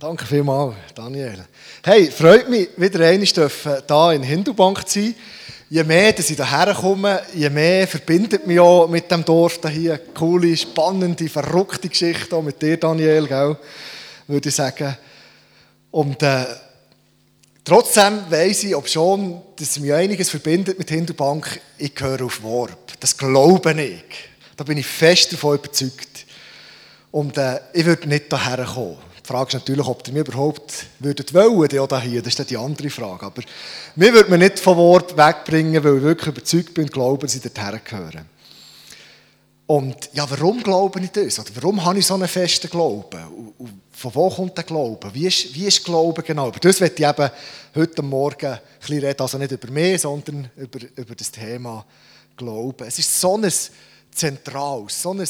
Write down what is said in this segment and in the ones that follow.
Danke vielmals, Daniel. Hey, freut mich, wieder einmal hier in Hindubank zu sein. Je mehr dass ich hierher komme, je mehr verbindet mich auch mit dem Dorf hier. Coole, spannende, verrückte Geschichte auch mit dir, Daniel, gell? würde ich sagen. Und äh, trotzdem weiss ich, ob schon, dass mich einiges verbindet mit Hindubank, ich gehöre auf Warp. Das glaube ich. Da bin ich fest davon überzeugt. Und äh, ich würde nicht hierher kommen. Die Frage ist natürlich, ob ihr mich überhaupt würdet wollen, oder hier. Das ist die andere Frage. Aber mir würde man nicht von Wort wegbringen, weil ich wirklich überzeugt bin und glaube, dass ich dorthin gehöre. Und ja, warum glaube ich das? Oder warum habe ich so einen festen Glauben? Und von wo kommt der Glaube? Wie ist, wie ist Glaube genau? Über das werde ich eben heute Morgen ein bisschen reden. Also nicht über mich, sondern über, über das Thema Glauben. Es ist so ein zentrales, so ein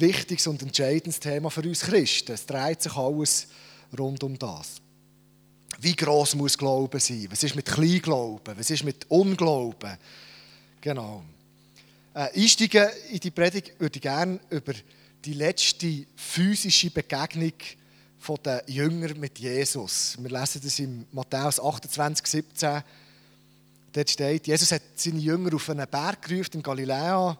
wichtiges und entscheidendes Thema für uns Christen. Es dreht sich alles rund um das. Wie groß muss Glauben sein? Was ist mit Kleinglauben? Was ist mit Unglauben? Genau. Äh, einsteigen in die Predigt würde ich gerne über die letzte physische Begegnung der Jünger mit Jesus. Wir lesen das in Matthäus 28, 17. Dort steht, Jesus hat seine Jünger auf einen Berg gerufen in Galiläa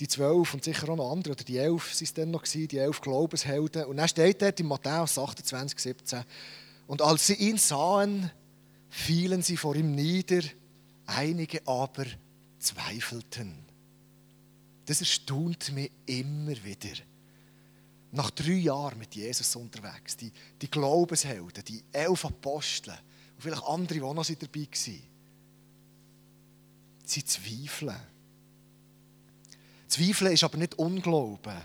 die zwölf und sicher auch noch andere, oder die elf waren es dann noch, die elf Glaubenshelden. Und dann steht dort in Matthäus 28, 17, und als sie ihn sahen, fielen sie vor ihm nieder, einige aber zweifelten. Das erstaunt mich immer wieder. Nach drei Jahren mit Jesus unterwegs, die, die Glaubenshelden, die elf Apostel und vielleicht andere, die noch dabei waren, sie zweifeln. Zweifeln ist aber nicht Unglauben.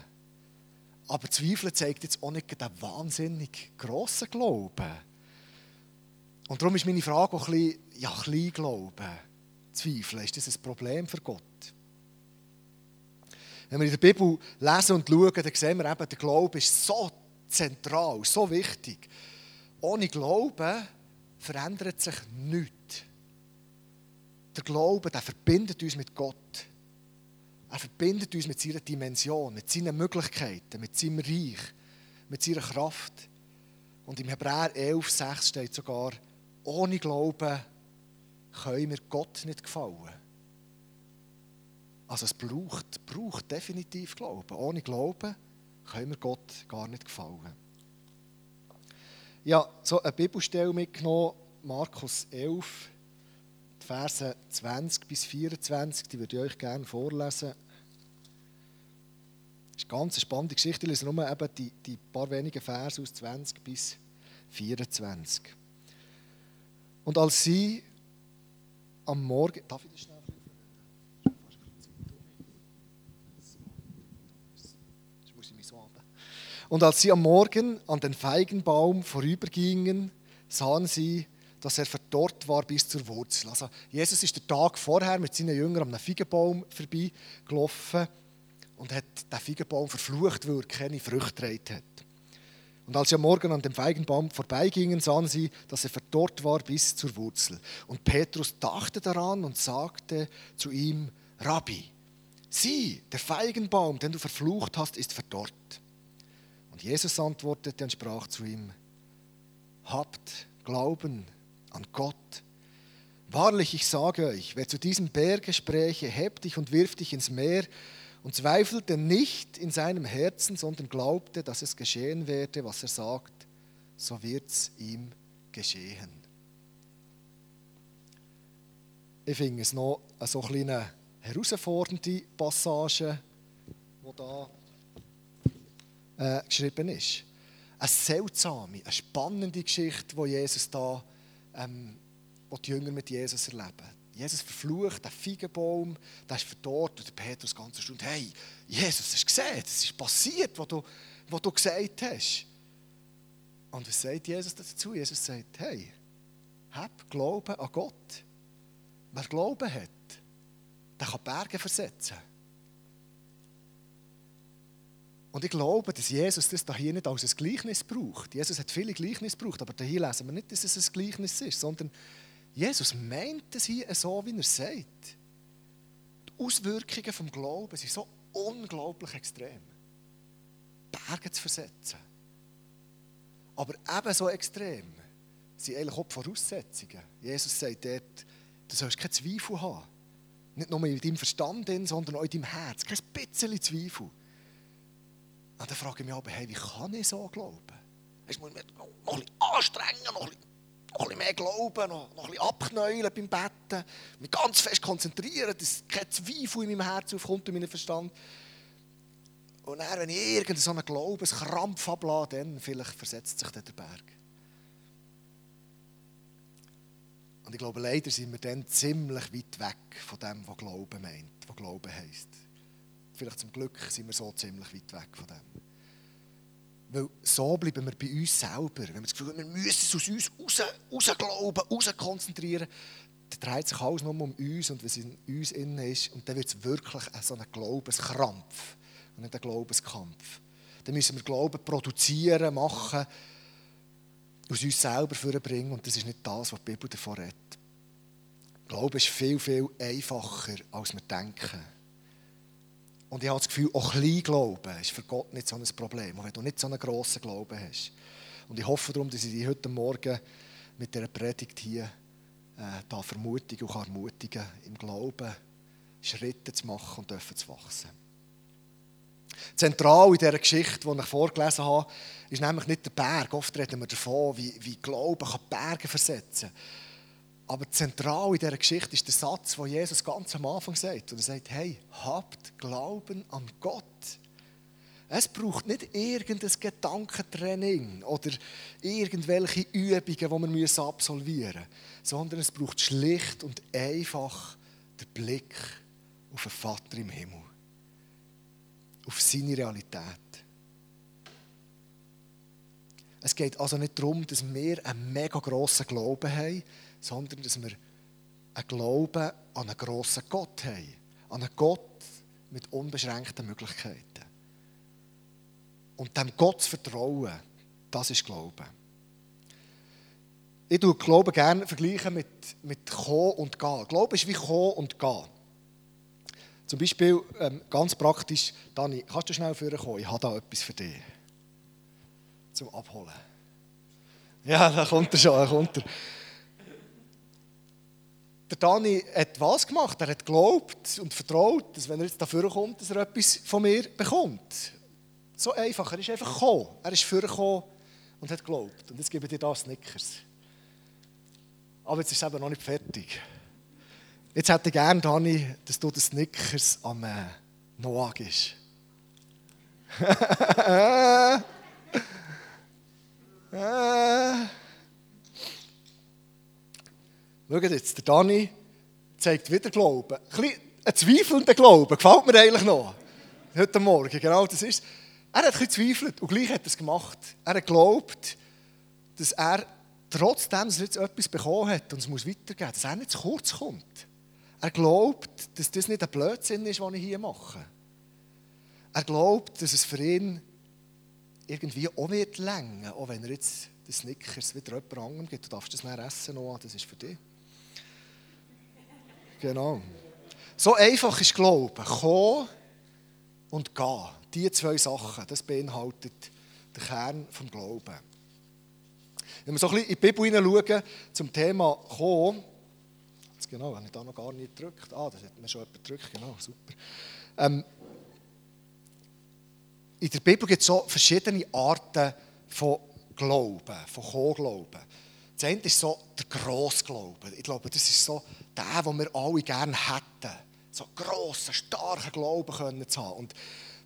Aber Zweifeln zeigt jetzt auch nicht den wahnsinnig grossen Glauben. Und darum ist meine Frage auch ein bisschen, ja, Kleinglauben. Zweifeln, ist das ein Problem für Gott? Wenn wir in der Bibel lesen und schauen, dann sehen wir eben, der Glaube ist so zentral, so wichtig. Ohne Glauben verändert sich nichts. Der Glaube, der verbindet uns mit Gott. Er verbindet uns mit seiner Dimension, mit seinen Möglichkeiten, mit seinem Reich, mit seiner Kraft. Und im Hebräer 11, 6 steht sogar, ohne Glauben können wir Gott nicht gefallen. Also es braucht, braucht definitiv Glauben. Ohne Glauben können wir Gott gar nicht gefallen. Ja, so eine Bibelstelle mitgenommen, Markus 11, die Verse 20 bis 24, die würde ich euch gerne vorlesen. Das ist eine ganz spannende Geschichte. Ich lese nur eben die, die paar wenigen Verse aus 20 bis 24. Und als sie am Morgen. Darf ich das schnell? Und als sie am Morgen an den Feigenbaum vorübergingen, sahen sie, dass er verdorrt war bis zur Wurzel. Also Jesus ist der Tag vorher mit seinen Jüngern am Feigenbaum vorbeigelaufen und hat den Feigenbaum verflucht, weil er keine Früchte getragen hat. Und als sie am Morgen an dem Feigenbaum vorbeigingen, sahen sie, dass er verdorrt war bis zur Wurzel. Und Petrus dachte daran und sagte zu ihm, Rabbi, sieh, der Feigenbaum, den du verflucht hast, ist verdorrt. Und Jesus antwortete und sprach zu ihm, habt Glauben an Gott. Wahrlich, ich sage euch, wer zu diesem Berge spräche, heb dich und wirf dich ins Meer, und zweifelte nicht in seinem Herzen, sondern glaubte, dass es geschehen werde, was er sagt, so wird es ihm geschehen. Ich finde es noch eine so kleine herausfordernde Passage, die da äh, geschrieben ist. Eine seltsame, eine spannende Geschichte, die Jesus da, ähm, wo die Jünger mit Jesus erleben. Jesus verflucht, der Feigenbaum, der ist verdorrt. Und der Petrus ganz erstaunt, hey, Jesus, hast du gesehen, das ist passiert, was du, was du gesagt hast. Und was sagt Jesus dazu? Jesus sagt, hey, hab Glauben an Gott. Wer Glauben hat, der kann Berge versetzen. Und ich glaube, dass Jesus das hier nicht als ein Gleichnis braucht. Jesus hat viele Gleichnisse gebraucht, aber hier lesen wir nicht, dass es ein Gleichnis ist, sondern Jesus meint es hier so, wie er sagt. Die Auswirkungen vom Glauben sind so unglaublich extrem. Berge zu versetzen. Aber ebenso extrem sind eigentlich auch die Voraussetzungen. Jesus sagt dort, du sollst keinen Zweifel haben. Nicht nur in deinem Verstand, sondern auch in deinem Herz. Kein bisschen Zweifel. Und dann frage ich mich aber, hey, wie kann ich so glauben? Ich muss mich noch ein bisschen anstrengen, noch ein bisschen, noch ein bisschen mehr glauben, noch, noch ein bisschen abknäulen beim Betten, mich ganz fest konzentrieren, dass kein Zweifel in meinem Herz aufkommt, in meinem Verstand. Und dann, wenn ich irgendeinen Glaubenskrampf ablade, dann vielleicht versetzt sich dann der Berg. Und ich glaube, leider sind wir dann ziemlich weit weg von dem, was Glauben meint, was Glauben heisst. Vielleicht zum Glück sind wir so ziemlich weit weg von dem. Weil so bleiben wir bei uns selber. Wenn wir das Gefühl haben, wir müssen es aus uns raus, raus glauben, raus konzentrieren, dann dreht sich alles nur um uns und was in uns innen ist. Und dann wird es wirklich so ein Glaubenskrampf und nicht ein Glaubenskampf. Dann müssen wir Glauben produzieren, machen, aus uns selber vorbringen und das ist nicht das, was die Bibel davon redet. Glaube ist viel, viel einfacher, als wir denken. Und ich habe das Gefühl, auch klein Glauben ist für Gott nicht so ein Problem, wenn du nicht so einen grossen Glauben hast. Und ich hoffe darum, dass ich dich heute Morgen mit dieser Predigt hier äh, da vermutigen und ermutigen im Glauben Schritte zu machen und dürfen zu wachsen. Zentral in dieser Geschichte, die ich vorgelesen habe, ist nämlich nicht der Berg. Oft reden wir davon, wie, wie Glauben kann Berge versetzen kann. Aber zentral in dieser Geschichte ist der Satz, den Jesus ganz am Anfang sagt. Und er sagt, hey, habt Glauben an Gott. Es braucht nicht irgendein Gedankentraining oder irgendwelche Übungen, die wir absolvieren müssen, sondern es braucht schlicht und einfach den Blick auf den Vater im Himmel. Auf seine Realität. Es geht also nicht darum, dass wir einen mega grossen Glauben haben, sondern dass wir einen Glauben an einen grossen Gott haben. An einen Gott mit unbeschränkten Möglichkeiten. Und dem Gott zu vertrauen, das ist Glauben. Ich vergleiche Glauben gerne vergleichen mit, mit Kommen und Gehen. Glauben ist wie Kommen und Gehen. Zum Beispiel, ähm, ganz praktisch, Dani, kannst du schnell vorkommen? Ich habe da etwas für dich. Zum Abholen. Ja, da kommt er schon, da kommt er der Dani hat was gemacht? Er hat geglaubt und vertraut, dass wenn er jetzt dafür kommt, dass er etwas von mir bekommt. So einfach. Er ist einfach gekommen. Er ist vorgekommen und hat geglaubt. Und jetzt gebe ich dir das Snickers. Aber jetzt ist es eben noch nicht fertig. Jetzt hätte ich gerne, Dani, dass du das Snickers am äh, Noah gibst. äh. äh. Schaut jetzt, der Dani zeigt wieder Glauben. Ein, ein zweifelnder Glauben, gefällt mir eigentlich noch. Heute Morgen, genau das ist Er hat ein bisschen zweifelt und gleich hat er es gemacht. Er hat geglaubt, dass er trotzdem, dass er jetzt etwas bekommen hat und es muss weitergehen, dass er nicht zu kurz kommt. Er glaubt, dass das nicht ein Blödsinn ist, was ich hier mache. Er glaubt, dass es für ihn irgendwie auch wird länger, auch wenn er jetzt das Snickers wieder jemand anderem gibt. Du darfst das nicht essen, Noah, das ist für dich. Genau. So einfach ist Glauben. Kommen und gehen. Diese zwei Sachen, das beinhaltet den Kern des Glauben. Wenn wir so ein bisschen in die Bibel hineinschauen, zum Thema Kommen, genau, habe ich da noch gar nicht gedrückt. Ah, das hat mir schon jemand gedrückt, genau, super. Ähm, in der Bibel gibt es so verschiedene Arten von Glauben, von Kommen-Glauben. Das eine ist so der Grossglaube. Ich glaube, das ist so der, den wir alle gerne hätten. So grossen, starken Glauben können zu haben. Und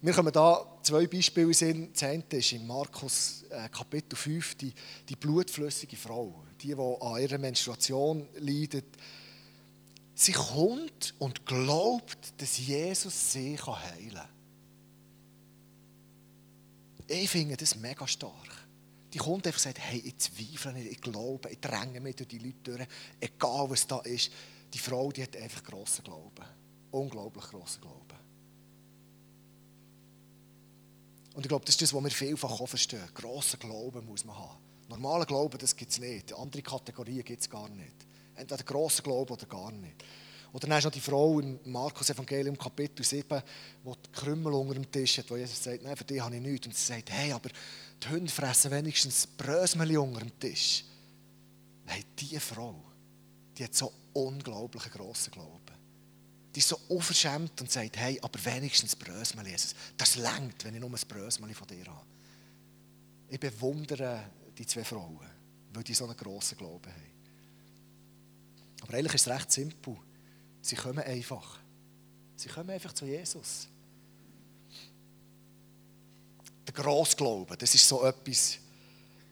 wir kommen da zwei Beispiele sehen. Das eine ist in Markus äh, Kapitel 5 die, die blutflüssige Frau, die, die an ihrer Menstruation leidet. Sie kommt und glaubt, dass Jesus sie heilen kann. Ich finde das mega stark die kommt einfach sagt, hey, ich zweifle nicht, ich glaube, ich dränge mich durch die Leute durch, egal was da ist. Die Frau, die hat einfach grossen Glauben. Unglaublich grossen Glauben. Und ich glaube, das ist das, was wir vielfach auch verstehen. Grossen Glauben muss man haben. Normalen Glauben, das gibt es nicht. Andere Kategorien gibt es gar nicht. Entweder grossen Glauben oder gar nicht. Oder dann ist noch die Frau im Markus Evangelium Kapitel 7, wo die Krümmel unter dem Tisch hat, wo Jesus sagt, nein, für die habe ich nichts. Und sie sagt, hey, aber die Hunde fressen wenigstens Brösmeli unter dem Tisch. Nein, diese Frau, die hat so unglaublichen grossen Glauben. Die ist so unverschämt und sagt, hey, aber wenigstens Brösmeli, Jesus. Das längt, wenn ich nur ein Brösmeli von dir habe. Ich bewundere die zwei Frauen, weil die so einen grossen Glauben haben. Aber eigentlich ist es recht simpel. Sie kommen einfach. Sie kommen einfach zu Jesus. Der Grossglauben, das ist so etwas,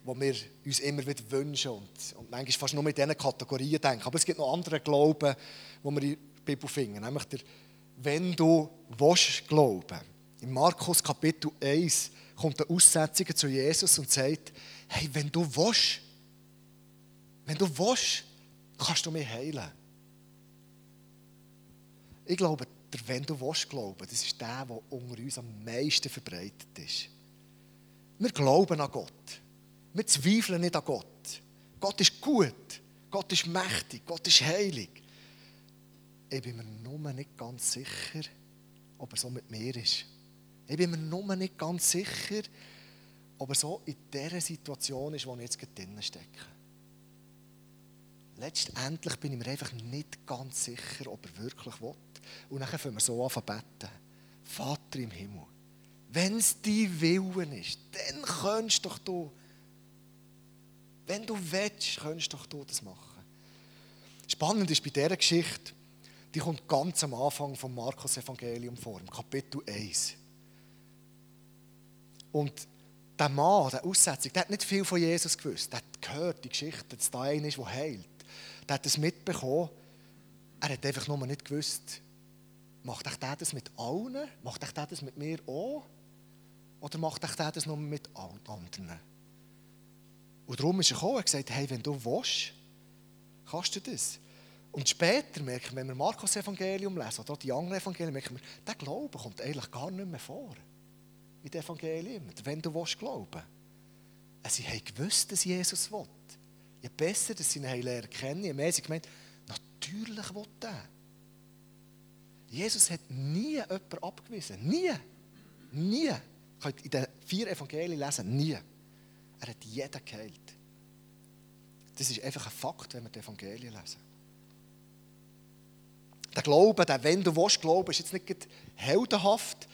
was wir uns immer wieder wünschen und, und manchmal fast nur mit diesen Kategorien denken. Aber es gibt noch andere Glauben, die wir in der Bibel finden. Nämlich der, wenn du willst glauben. In Markus Kapitel 1 kommt eine Aussetzung zu Jesus und sagt, hey, wenn du willst, wenn du willst, kannst du mich heilen. Ich glaube, der «Wenn du willst glauben», das ist der, der unter uns am meisten verbreitet ist. Wir glauben an Gott. Wir zweifeln nicht an Gott. Gott ist gut. Gott ist mächtig. Gott ist heilig. Ich bin mir nur nicht ganz sicher, ob er so mit mir ist. Ich bin mir nur nicht ganz sicher, ob er so in dieser Situation ist, wo ich jetzt drinnen stecke. Letztendlich bin ich mir einfach nicht ganz sicher, ob er wirklich will. Und dann fangen wir so an zu beten. Vater im Himmel, wenn es dein Willen ist, dann kannst doch du, wenn du willst, kannst doch du das machen. Spannend ist bei dieser Geschichte, die kommt ganz am Anfang vom Markus Evangelium vor, im Kapitel 1. Und der Mann, der Aussetzung, der hat nicht viel von Jesus gewusst. Der hat gehört, die Geschichte, dass da einer ist, der heilt. Der hat das mitbekommen. Er hat einfach nur nicht gewusst, macht ich der das mit allen? Macht ich der das mit mir auch? Oder macht der das nur mit anderen? Und darum ist er gekommen und gesagt, hey, wenn du willst, kannst du das. Und später merken wir, wenn wir Markus Evangelium lesen oder die anderen Evangelien, merken wir, der Glaube kommt eigentlich gar nicht mehr vor. In den Evangelien. Wenn du willst glauben. Sie haben gewusst, dass Jesus will. Je besser dass sie ihn lernen kennen, je mehr sie gemeint, natürlich will er. Jesus hat nie jemanden abgewiesen. Nie. Nie. Könnt in den vier Evangelien lesen, nie. Er hat jeden geheilt. Das ist einfach ein Fakt, wenn wir die Evangelien lesen. Der Glaube, der wenn du willst glauben, ist jetzt nicht heldenhaft,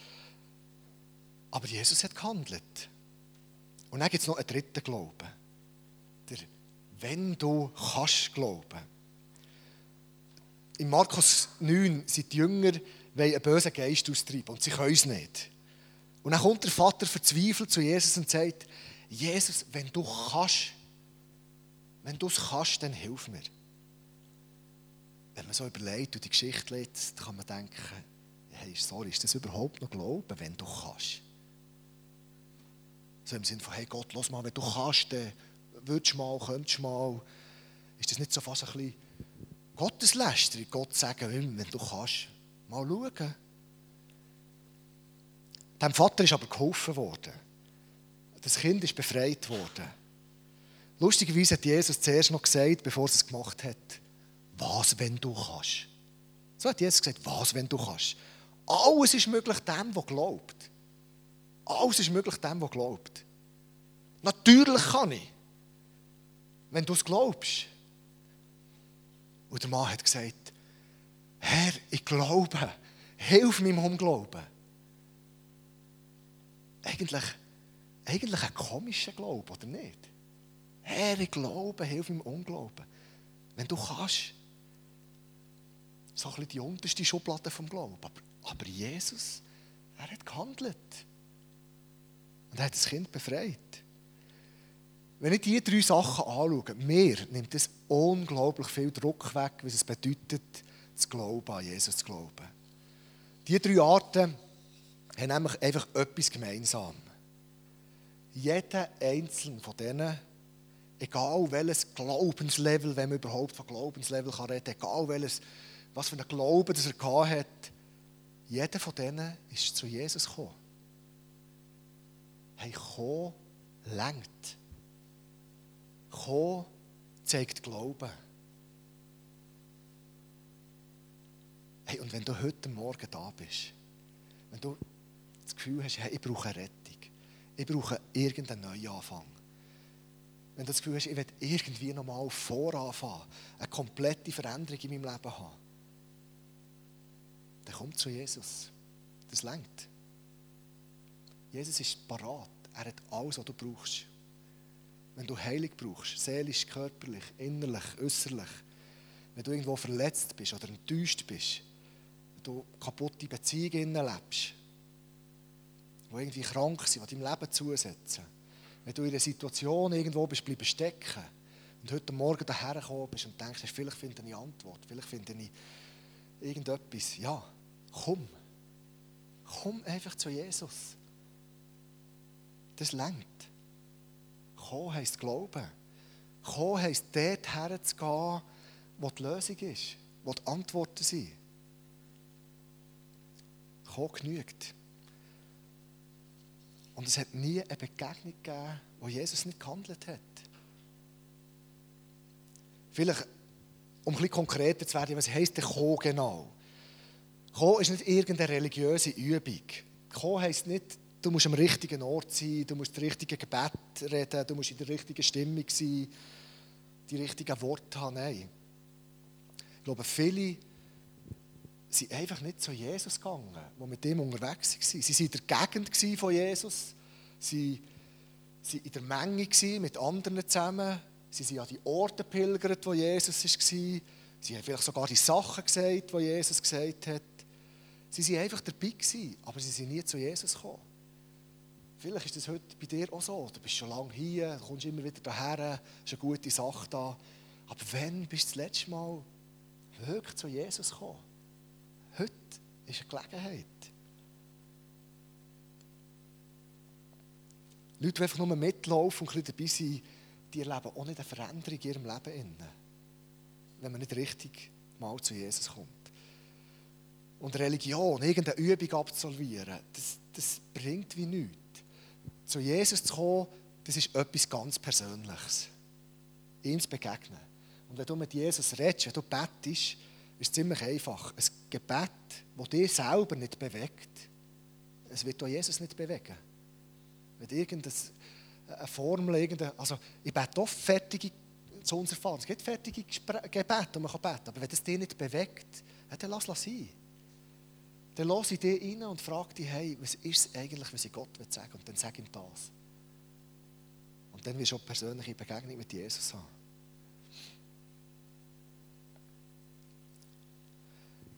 aber Jesus hat gehandelt. Und dann gibt es noch einen dritten Glauben. Der wenn du kannst glauben. In Markus 9 sind die Jünger einen bösen Geist austreiben und sie können es nicht. Und dann kommt der Vater verzweifelt zu Jesus und sagt, Jesus, wenn du kannst, wenn du es kannst, dann hilf mir. Wenn man so überlegt und die Geschichte liest, kann man denken, hey, sorry, ist das überhaupt noch Glauben, wenn du kannst? So im Sinne von, hey Gott, los mal, wenn du kannst, dann würdest du mal, könntest du mal. Ist das nicht so fast ein bisschen Gotteslästerung, Gott sagen, wenn du kannst, mal schauen. Dem Vater ist aber geholfen worden. Das Kind ist befreit worden. Lustigerweise hat Jesus zuerst noch gesagt, bevor er es gemacht hat, was, wenn du kannst. So hat Jesus gesagt, was, wenn du kannst. Alles ist möglich dem, der glaubt. Alles ist möglich dem, der glaubt. Natürlich kann ich. Wenn du es glaubst. Und der Mann hat gesagt, Herr, ich glaube, hilf meinem Unglauben. Eigentlich, eigentlich ein komischer Glaube, oder nicht? Herr, ich glaube, hilf meinem Unglauben. Wenn du kannst. So ein bisschen die unterste Schublade vom Glauben. Aber, aber Jesus, er hat gehandelt. Und er hat das Kind befreit. Wenn ich diese drei Sachen anschaue, mir nimmt es unglaublich viel Druck weg, was es bedeutet, zu glauben, an Jesus zu glauben. Diese drei Arten haben nämlich einfach etwas gemeinsam. Jeder einzelne von denen, egal welches Glaubenslevel, wenn man überhaupt von Glaubenslevel kann reden egal welches, was für einen Glauben das er hat, jeder von denen ist zu Jesus gekommen. Hey, kommen, lenkt. Kommen zeigt Glauben. Hey, und wenn du heute Morgen da bist, wenn du Gefühl hast, hey, ich brauche eine Rettung, ich brauche irgendeinen Neuanfang, wenn du das Gefühl hast, ich will irgendwie nochmal voranfangen, eine komplette Veränderung in meinem Leben haben, dann komm zu Jesus. Das lenkt. Jesus ist parat. Er hat alles, was du brauchst. Wenn du Heilung brauchst, seelisch, körperlich, innerlich, äußerlich, wenn du irgendwo verletzt bist oder enttäuscht bist, wenn du kaputte Beziehungen lebst, die irgendwie krank sind, die deinem Leben zusetzen, wenn du in einer Situation irgendwo bist, bleiben stecken und heute Morgen daher gekommen bist und denkst, vielleicht finde ich eine Antwort, vielleicht finde ich irgendetwas, ja, komm. Komm einfach zu Jesus. Das lenkt. Kommen heisst Glauben. Kommen heisst dort herzugehen, wo die Lösung ist, wo die Antworten sind. Kommen genügt. Und es hat nie eine Begegnung gegeben, wo Jesus nicht gehandelt hat. Vielleicht, um ein bisschen konkreter zu werden, was heisst der Kommen genau? Kommen ist nicht irgendeine religiöse Übung. Kommen heisst nicht, du musst am richtigen Ort sein, du musst das richtige Gebet reden, du musst in der richtigen Stimmung sein, die richtigen Worte haben. Nein. Ich glaube, viele sind einfach nicht zu Jesus gegangen, die mit ihm unterwegs waren. Sie waren in der Gegend von Jesus, sie waren in der Menge mit anderen zusammen, sie sind an die Orte pilgert, wo Jesus war. Sie haben vielleicht sogar die Sachen gesagt, die Jesus gesagt hat. Sie waren einfach dabei, aber sie sind nie zu Jesus gekommen. Vielleicht ist das heute bei dir auch so. Du bist schon lange hier, du kommst immer wieder daher, ist eine gute Sache da. Aber wann bist du das letzte Mal wirklich zu Jesus gekommen? Heute ist eine Gelegenheit. Leute, die einfach nur mitlaufen und ein dabei sind, die erleben auch nicht eine Veränderung in ihrem Leben. Wenn man nicht richtig mal zu Jesus kommt. Und Religion, irgendeine Übung absolvieren, das, das bringt wie nichts. Zu Jesus zu kommen, das ist etwas ganz Persönliches. Ihm zu begegnen. Und wenn du mit Jesus redest, wenn du bettest, ist es ziemlich einfach. Ein Gebet, das dich selber nicht bewegt, es wird auch Jesus nicht bewegen. Wenn irgendeine Formel, irgendeine, also ich bete oft fertige zu uns erfahren. Es gibt fertige Gebete, die man beten kann. Aber wenn das dich nicht bewegt, dann lass es sein dann lasse ich dich rein und frage dich, hey, was ist es eigentlich, was ich Gott sagen will? Und dann sag ihm das. Und dann wirst du auch persönliche Begegnung mit Jesus haben.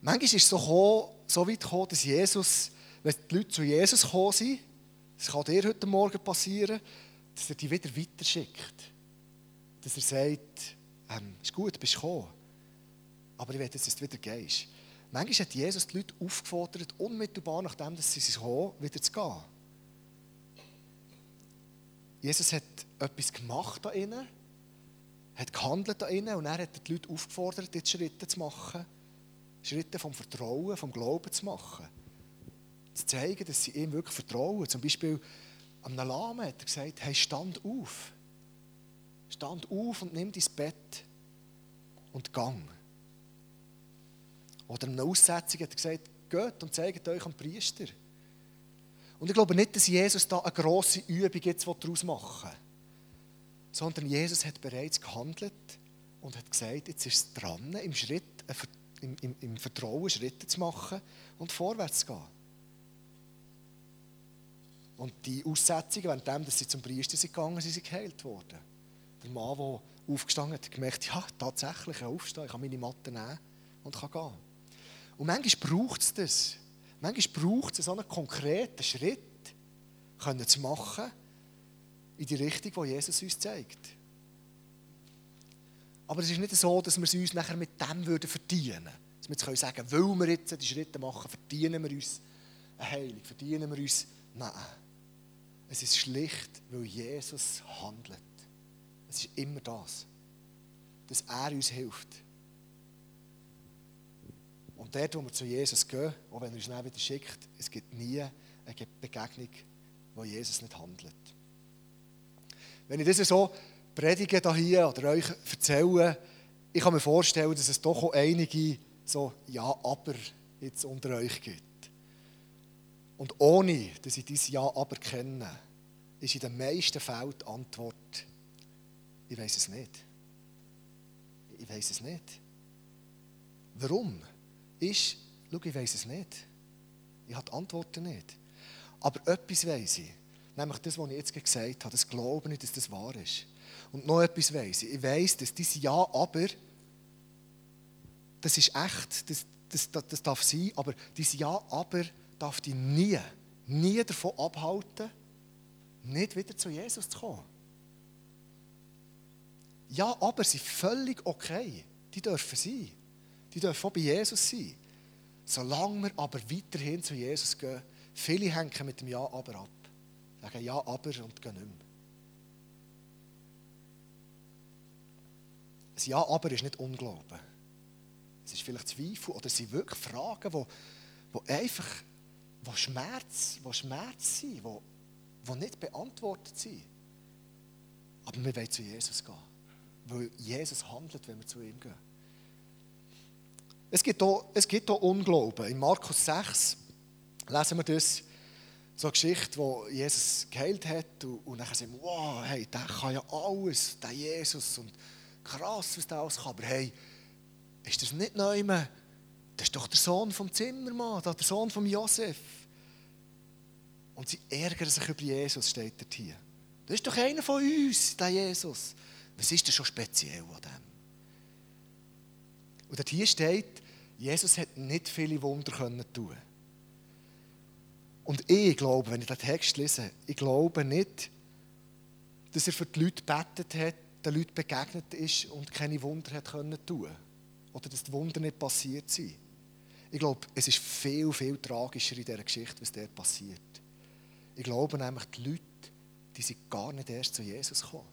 Manchmal ist es so, gekommen, so weit gekommen, dass Jesus, wenn die Leute zu Jesus gekommen sind, das kann dir heute Morgen passieren, dass er die wieder weiterschickt. Dass er sagt, ähm, ist gut, du bist gekommen, aber ich will, dass du wieder gehst. Manchmal hat Jesus die Leute aufgefordert, unmittelbar nachdem dass sie kommen, wieder zu gehen. Jesus hat etwas gemacht da innen, hat gehandelt da innen und er hat die Leute aufgefordert, jetzt Schritte zu machen. Schritte vom Vertrauen, vom Glauben zu machen. Zu zeigen, dass sie ihm wirklich vertrauen. Zum Beispiel am Lama hat er gesagt, hey, stand auf. Stand auf und nimm dein Bett und gang. Oder in einer Aussetzung hat er gesagt, geht und zeigt euch am Priester. Und ich glaube nicht, dass Jesus da eine grosse Übung jetzt daraus machen will, sondern Jesus hat bereits gehandelt und hat gesagt, jetzt ist es dran, im, Schritt, im, im, im Vertrauen Schritte zu machen und vorwärts zu gehen. Und die Aussetzungen, währenddem sie zum Priester sind gegangen sind, sind geheilt worden. Der Mann, der aufgestanden hat, hat gemerkt, ja, tatsächlich, ich kann aufstehen, ich kann meine Matte nehmen und kann gehen. Und manchmal braucht es das. Manchmal braucht es so einen konkreten Schritt, können zu machen, in die Richtung, die Jesus uns zeigt. Aber es ist nicht so, dass wir es uns nachher mit dem würden verdienen würden. Dass wir jetzt können sagen weil wir jetzt die Schritte machen, verdienen wir uns eine Heilung, verdienen wir uns... Nein. Es ist schlicht, weil Jesus handelt. Es ist immer das. Dass er uns hilft. Und dort, wo wir zu Jesus gehen, auch wenn er uns dann wieder schickt, es gibt nie eine Begegnung, wo Jesus nicht handelt. Wenn ich das so predige hier oder euch erzähle, ich kann mir vorstellen, dass es doch auch einige so Ja, aber jetzt unter euch gibt. Und ohne, dass ich dieses Ja aber kenne, ist in den meisten Fällen die Antwort, ich weiß es nicht. Ich weiß es nicht. Warum? Ist, schau, ich weiß es nicht. Ich habe die Antworten nicht. Aber etwas weiß ich. Nämlich das, was ich jetzt gesagt habe, das glaube ich, dass das wahr ist. Und noch etwas weiß ich. Ich weiß, dass dieses Ja, aber, das ist echt, das, das, das, das darf sein, aber dieses Ja, aber darf dich nie, nie davon abhalten, nicht wieder zu Jesus zu kommen. Ja, aber sind völlig okay. Die dürfen sein. Die dürfen auch bei Jesus sein. Solange wir aber weiterhin zu Jesus gehen, viele hängen mit dem Ja, aber ab. Sagen Ja, aber und gehen nicht mehr. Ein Ja, aber ist nicht Unglauben. Es ist vielleicht Zweifel oder es sind wirklich Fragen, die, die einfach wo Schmerz, wo Schmerz sind, wo, wo nicht beantwortet sind. Aber wir wollen zu Jesus gehen. Weil Jesus handelt, wenn wir zu ihm gehen. Es gibt auch, es gibt auch Unglauben. In Markus 6 lesen wir das, so eine Geschichte, wo Jesus geheilt hat und, und dann sagen wir, wow, hey, der kann ja alles, der Jesus und krass, was der alles kann. Aber hey, ist das nicht neu? Das ist doch der Sohn vom Zimmermann, der Sohn von Josef. Und sie ärgern sich über Jesus, steht dort hier. Das ist doch einer von uns, der Jesus. Was ist denn schon speziell an dem? Und dort hier steht, Jesus hat nicht viele Wunder können tun. Und ich glaube, wenn ich den Text lese, ich glaube nicht, dass er für die Leute betet hat, den Leuten begegnet ist und keine Wunder hat können tun. Oder dass die Wunder nicht passiert sind. Ich glaube, es ist viel, viel tragischer in dieser Geschichte, was dort passiert. Ich glaube nämlich, die Leute, die sind gar nicht erst zu Jesus gekommen.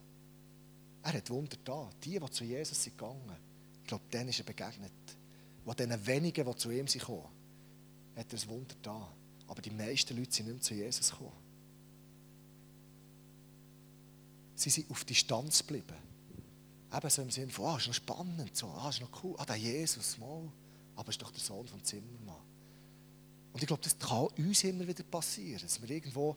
Er hat Wunder da. Die, die zu Jesus sind gegangen, ich glaube, denen ist er begegnet. Und den wenigen, die zu ihm sind gekommen, hat er ein Wunder da. Aber die meisten Leute sind nicht mehr zu Jesus gekommen. Sie sind auf Distanz geblieben. Eben so im Sinne von, ah, ist noch spannend, so, ah, ist noch cool, ah, der Jesus, mal. Aber ist doch der Sohn vom Zimmermann. Und ich glaube, das kann uns immer wieder passieren, dass wir irgendwo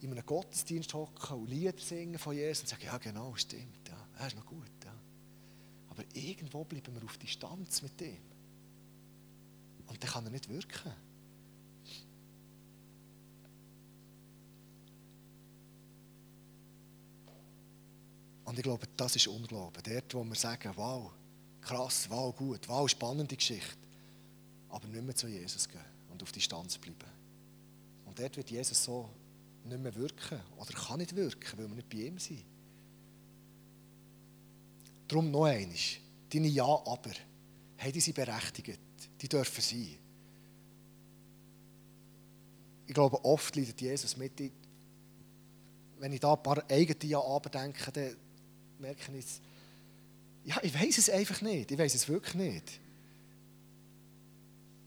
in einem Gottesdienst hocken und Lieder singen von Jesus und sagen, ja genau, stimmt, ja, er ist noch gut. Ja. Aber irgendwo bleiben wir auf Distanz mit dem. Und dann kann er nicht wirken. Und ich glaube, das ist Unglauben. Dort, wo wir sagen, wow, krass, wow, gut, wow, spannende Geschichte. Aber nicht mehr zu Jesus gehen und auf Distanz bleiben. Und dort wird Jesus so nicht mehr wirken oder kann nicht wirken, weil wir nicht bei ihm sind. Darum noch eines. Deine Ja, aber. Hey, die sind berechtigt. Die dürfen sein. Ich glaube, oft leidet Jesus mit. Wenn ich da ein paar eigene Ja, aber denke, dann merke ich, ja, ich weiß es einfach nicht. Ich weiß es wirklich nicht.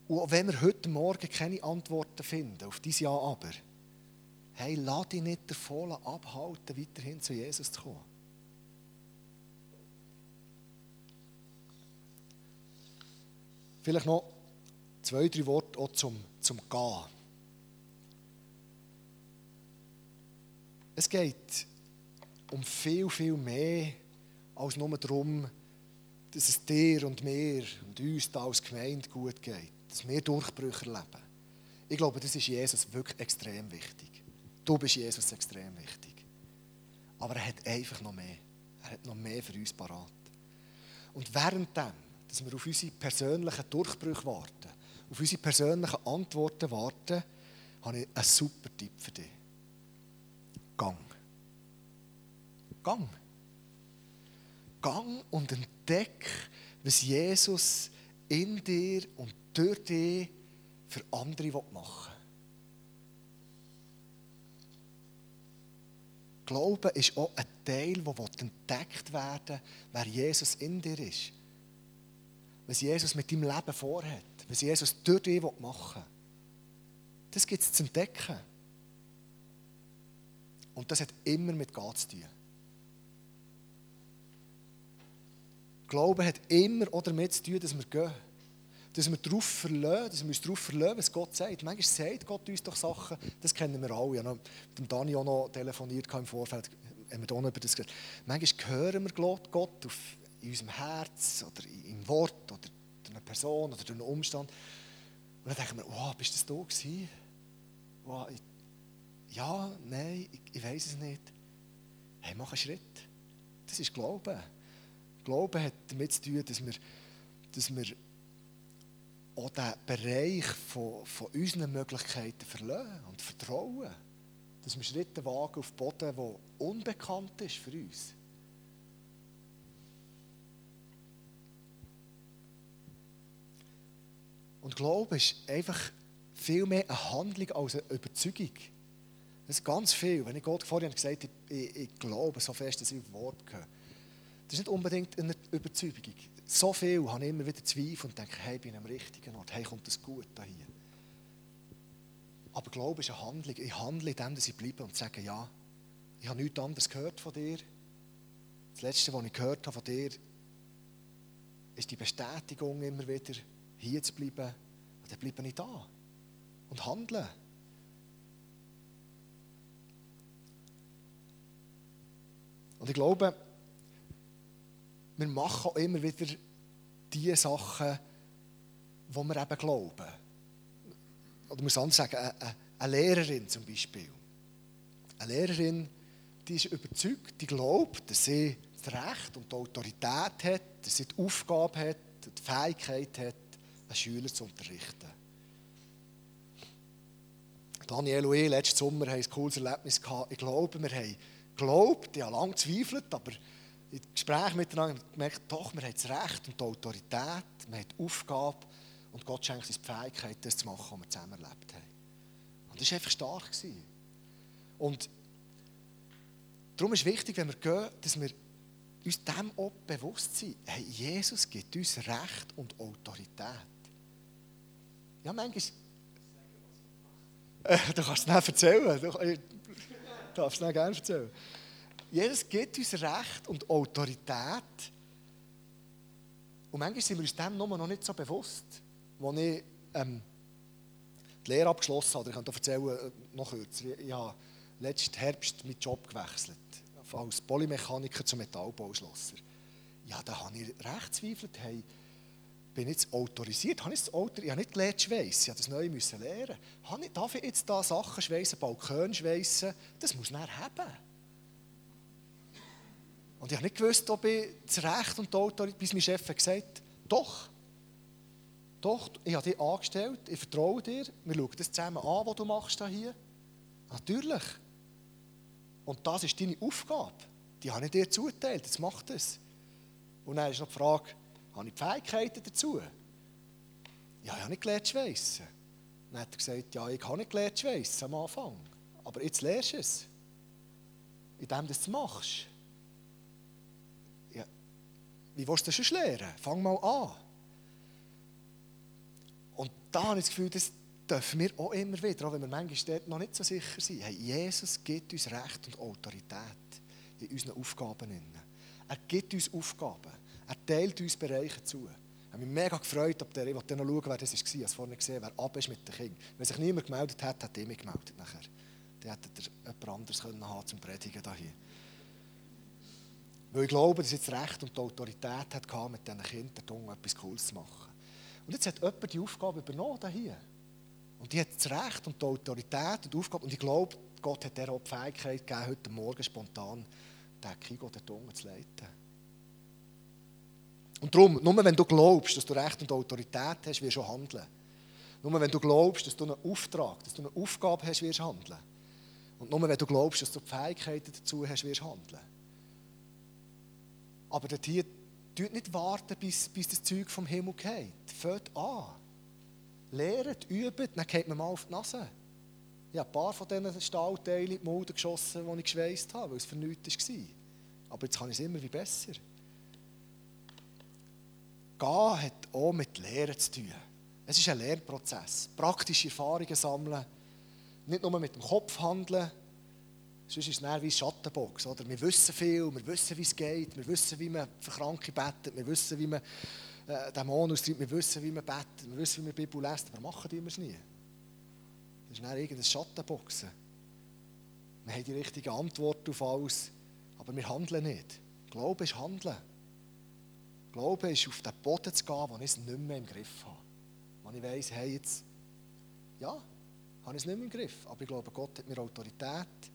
Und wenn wir heute Morgen keine Antworten finden auf dieses Ja, aber, hey, lass dich nicht davon abhalten, weiterhin zu Jesus zu kommen. Vielleicht noch zwei, drei Worte auch zum, zum Gehen. Es geht um viel, viel mehr als nur darum, dass es dir und mir und uns da als Gemeinde gut geht. Dass wir Durchbrüche erleben. Ich glaube, das ist Jesus wirklich extrem wichtig. Du bist Jesus extrem wichtig. Aber er hat einfach noch mehr. Er hat noch mehr für uns parat. Und währenddem dass wir auf unsere persönlichen Durchbrüche warten, auf unsere persönlichen Antworten warten, habe ich einen super Tipp für dich. Gang. Gang. Gang und entdeck, was Jesus in dir und durch dich für andere machen will. Glauben ist auch ein Teil, der entdeckt werden will, wer Jesus in dir ist was Jesus mit deinem Leben vorhat, was Jesus durch dich machen will. Das gibt es zu entdecken. Und das hat immer mit Gott zu tun. Glauben hat immer auch damit zu tun, dass wir gehen. dass wir darauf verlassen, dass wir uns darauf verlassen, was Gott sagt. Manchmal sagt Gott uns doch Sachen, das kennen wir alle. Ich habe mit Dani auch noch telefoniert im Vorfeld, haben wir da noch über das geredet. Manchmal hören wir Gott auf, in unserem Herz oder im Wort oder durch eine Person oder durch einen Umstand. Und dann denken wir, wow, bist das da gewesen? Wow, ich, ja, nein, ich, ich weiß es nicht. Hey, mach einen Schritt. Das ist Glauben. Glauben hat damit zu tun, dass wir, dass wir auch den Bereich von, von unseren Möglichkeiten verlassen und vertrauen. Dass wir Schritte wagen auf Boden, der unbekannt ist für uns. Und Glaube ist einfach viel mehr eine Handlung als eine Überzeugung. Das ist ganz viel. Wenn ich Gott vorhin gesagt habe, ich, ich, glaube so fest, dass ich Wort gehöre. Das ist nicht unbedingt eine Überzeugung. So viel habe immer wieder Zweifel und denke, hey, ich bin am richtigen Ort. Hey, kommt das gut hier? Aber Glaube ist eine Handlung. Ich handle in dem, dass ich bleibe und sage, ja, ich habe nichts anderes gehört von dir. Das Letzte, was ich gehört habe von dir, ist die Bestätigung immer wieder, hier zu bleiben. Und dann bleibe ich da und handle. Und ich glaube, wir machen auch immer wieder die Sachen, wo wir eben glauben. Oder muss anders sagen, eine, eine Lehrerin zum Beispiel. Eine Lehrerin, die ist überzeugt, die glaubt, dass sie das Recht und die Autorität hat, dass sie die Aufgabe hat, die Fähigkeit hat, einen Schüler zu unterrichten. Daniel und ich, letzten Sommer, hatten ein cooles Erlebnis. Gehabt. Ich glaube, wir haben geglaubt, ich habe lange gezweifelt, aber im Gespräch miteinander gemerkt, doch, wir haben das Recht und die Autorität, wir haben die Aufgabe und Gott schenkt uns die Fähigkeit, das zu machen, was wir zusammen erlebt haben. Und das war einfach stark. Und darum ist wichtig, wenn wir gehen, dass wir uns dem auch bewusst sind. Hey, Jesus gibt uns Recht und Autorität. Ja, manchmal... Du kannst es nicht erzählen. Du darfst es nicht gerne erzählen. Jesus gibt uns Recht und Autorität. Und manchmal sind wir uns dem noch nicht so bewusst. Als ich ähm, die Lehre abgeschlossen habe, ich kann erzählen, äh, noch kürzer, ich habe letzten Herbst meinen Job gewechselt. Als Polymechaniker zum Metallbauschlosser. Ja, da habe ich recht zweifelt. Hey, bin ich jetzt autorisiert? Habe ich, das Autor ich habe nicht gelernt schweissen, ich musste das neu müssen lernen. Habe ich, darf ich jetzt da Sachen schweissen, Balkon schweissen? Das muss nachher haben. Und ich habe nicht gewusst, ob ich das Recht und die Autorität, bis mein Chef gesagt hat, doch, doch, ich habe dich angestellt, ich vertraue dir, wir schauen das zusammen an, was du machst hier. Natürlich. Und das ist deine Aufgabe. Die habe ich dir zuteilt, jetzt mach das. Und dann ist noch die Frage, habe ich die Fähigkeiten dazu? Ja, ich habe nicht gelernt zu schweissen. Dann hat er gesagt, ja, ich habe nicht gelernt zu schweissen am Anfang. Aber jetzt lernst du es. Indem du es machst. Wie willst du das schon lernen? Fang mal an. Und da habe ich das Gefühl, das dürfen wir auch immer wieder, auch wenn wir manchmal dort noch nicht so sicher sind. Hey, Jesus gibt uns Recht und Autorität in unseren Aufgaben. Er gibt uns Aufgaben. Er teilt uns Bereiche zu. Ich habe mich mega gefreut, ob der, ich wollte noch schauen, wer das war. Ich habe vorhin gesehen, wer ab ist mit den Kindern. Wenn sich niemand gemeldet hat, hat er mich gemeldet nachher. Dann hätte er jemand anderes können haben zum Predigen hier. Weil ich glaube, dass jetzt Recht und die Autorität hatte, mit diesen Kindern etwas Cooles zu machen. Und jetzt hat jemand die Aufgabe übernommen hier. Und die hat das Recht und die Autorität und die Aufgabe. Und ich glaube, Gott hat dir auch die Fähigkeit gegeben, heute Morgen spontan den Kigo dort unten zu leiten. Und darum, nur wenn du glaubst, dass du Recht und Autorität hast, wirst du handeln. Nur wenn du glaubst, dass du einen Auftrag, dass du eine Aufgabe hast, wirst du handeln. Und nur wenn du glaubst, dass du die Fähigkeiten dazu hast, wirst du handeln. Aber dort hier, nicht warten, bis, bis das Zeug vom Himmel geht. Fängt an. Lehrt, übt, dann geht man mal auf die Nase. Ich habe ein paar von diesen Stahlteilen in die Mulde geschossen, die ich geschweißt habe, weil es für nichts war. Aber jetzt kann ich es immer wie besser. Gehen hat auch mit Lehren zu tun. Es ist ein Lernprozess. Praktische Erfahrungen sammeln. Nicht nur mit dem Kopf handeln. Sonst ist es wie eine Schattenbox. Oder? Wir wissen viel, wir wissen, wie es geht, wir wissen, wie man für Kranke betet, wir wissen, wie man äh, Dämonen austreibt, wir wissen, wie man betet, wir wissen, wie man die Bibel liest, aber machen wir es nie. Das ist dann irgendein Schattenboxen. Wir haben die richtige Antwort auf alles, aber wir handeln nicht. Glaube ist Handeln. Glaube ist, auf den Boden zu gehen, wo ich es nicht mehr im Griff habe. Wo ich weiss, hey, jetzt, ja, habe ich es nicht mehr im Griff. Aber ich glaube, Gott hat mir Autorität,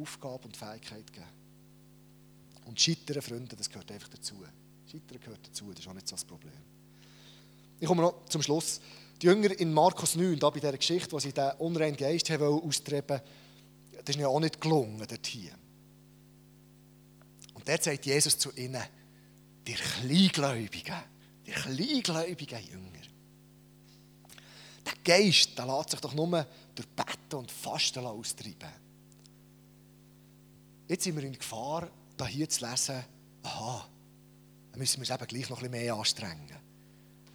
Aufgabe und Fähigkeit gegeben. Und Scheitern, Freunde, das gehört einfach dazu. Scheitern gehört dazu, das ist auch nicht so das Problem. Ich komme noch zum Schluss. Die Jünger in Markus 9, da bei dieser Geschichte, wo sie den unreinen Geist haben austreiben das ist ja auch nicht gelungen dort hier. Und dort sagt Jesus zu ihnen, die Kleingläubigen, die kleingläubigen Jünger. Der Geist, der lässt sich doch nur durch Betten und Fasten austreiben. Jetzt sind wir in Gefahr, da hier zu lesen, aha, dann müssen wir es eben gleich noch ein bisschen mehr anstrengen.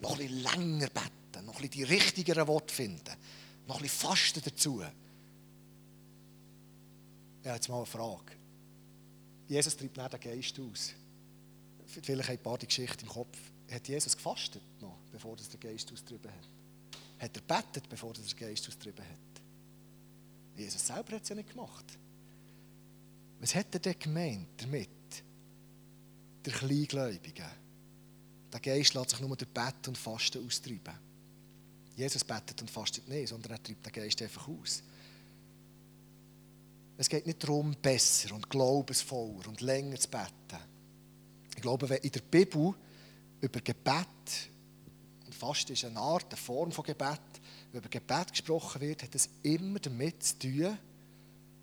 Noch ein bisschen länger beten, noch ein bisschen die richtigeren Worte finden, noch ein bisschen Fasten dazu. Habe jetzt mal eine Frage. Jesus treibt nicht den Geist aus. Vielleicht ein paar die Geschichte im Kopf. Hat Jesus gefastet noch, bevor er den Geist austrieben hat? Hat er betet, bevor er den Geist austrieben hat? Jesus selber hat es ja nicht gemacht. Was hat er denn gemeint damit? Der Kleingläubige. Der Geist lässt sich nur durch Bett und Fasten austreiben. Jesus betet und fastet nicht, sondern er treibt den Geist einfach aus. Es geht nicht darum, besser und glaubensvoller und länger zu beten. Ich glaube, wenn in der Bibel über Gebet, und Fasten ist eine Art, eine Form von Gebet, wenn über Gebet gesprochen wird, hat es immer damit zu tun,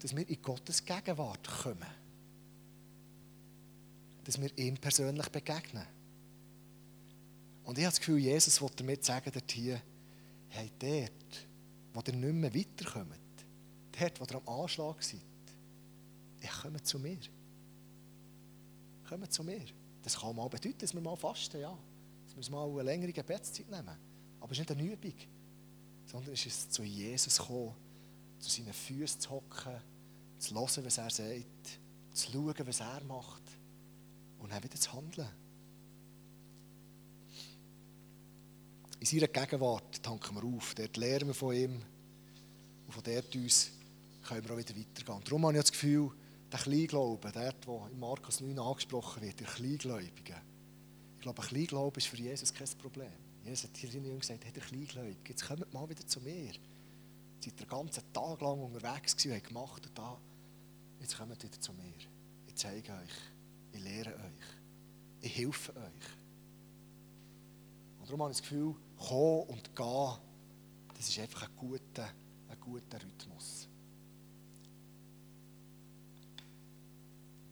dass wir in Gottes Gegenwart kommen. Dass wir ihm persönlich begegnen. Und ich habe das Gefühl, Jesus will damit sagen, dort hier, hey, dort, wo ihr nicht mehr weiterkommt, dort, wo ihr am Anschlag seid, ja, kommt zu mir. Kommt zu mir. Das kann mal bedeuten, dass wir mal fasten, ja. Dass wir mal eine längere Gebetszeit nehmen. Aber es ist nicht eine Übung, sondern es ist zu Jesus kommen, zu seinen Füßen zu hocken, zu hören, was er sagt, zu schauen, was er macht und dann wieder zu handeln. In seiner Gegenwart tanken wir auf, dort lernen wir von ihm und von dort aus können wir auch wieder weitergehen. Darum habe ich das Gefühl, der Kleinglauben, der, der in Markus 9 angesprochen wird, der Kleingläubige. Ich glaube, ein Kleinglaube ist für Jesus kein Problem. Jesus hat hier seinen Jüngern gesagt, hey, der Kleingläubige, jetzt kommt mal wieder zu mir. Seid den ganzen Tag lang unterwegs gewesen, habt gemacht und da. Jetzt kommt wieder zu mir. Ich zeige euch, ich lehre euch, ich helfe euch. Und darum habe ich das Gefühl, kommen und gehen, das ist einfach ein guter, ein guter Rhythmus.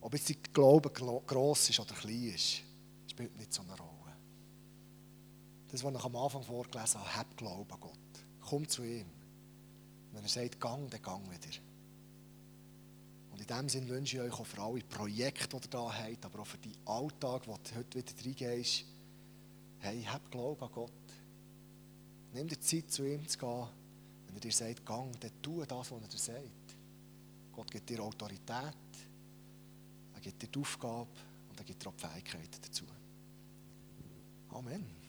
Ob jetzt der Glaube gross ist oder klein ist, spielt nicht so eine Rolle. Das, was ich am Anfang vorgelesen habe, hab Glauben an Gott. Komm zu ihm. Wenn er sagt, gang, dann gang wieder. Und in dem Sinne wünsche ich euch auch für alle Projekte, die ihr da habt, aber auch für deinen Alltag, wo du heute wieder reingehst, hey, hab Glauben an Gott. Nimm dir Zeit, zu ihm zu gehen. Wenn er dir sagt, gang, dann tu das, was er dir sagt. Gott gibt dir Autorität gibt dir die Aufgabe und er gibt dir auch die Fähigkeiten dazu. Amen.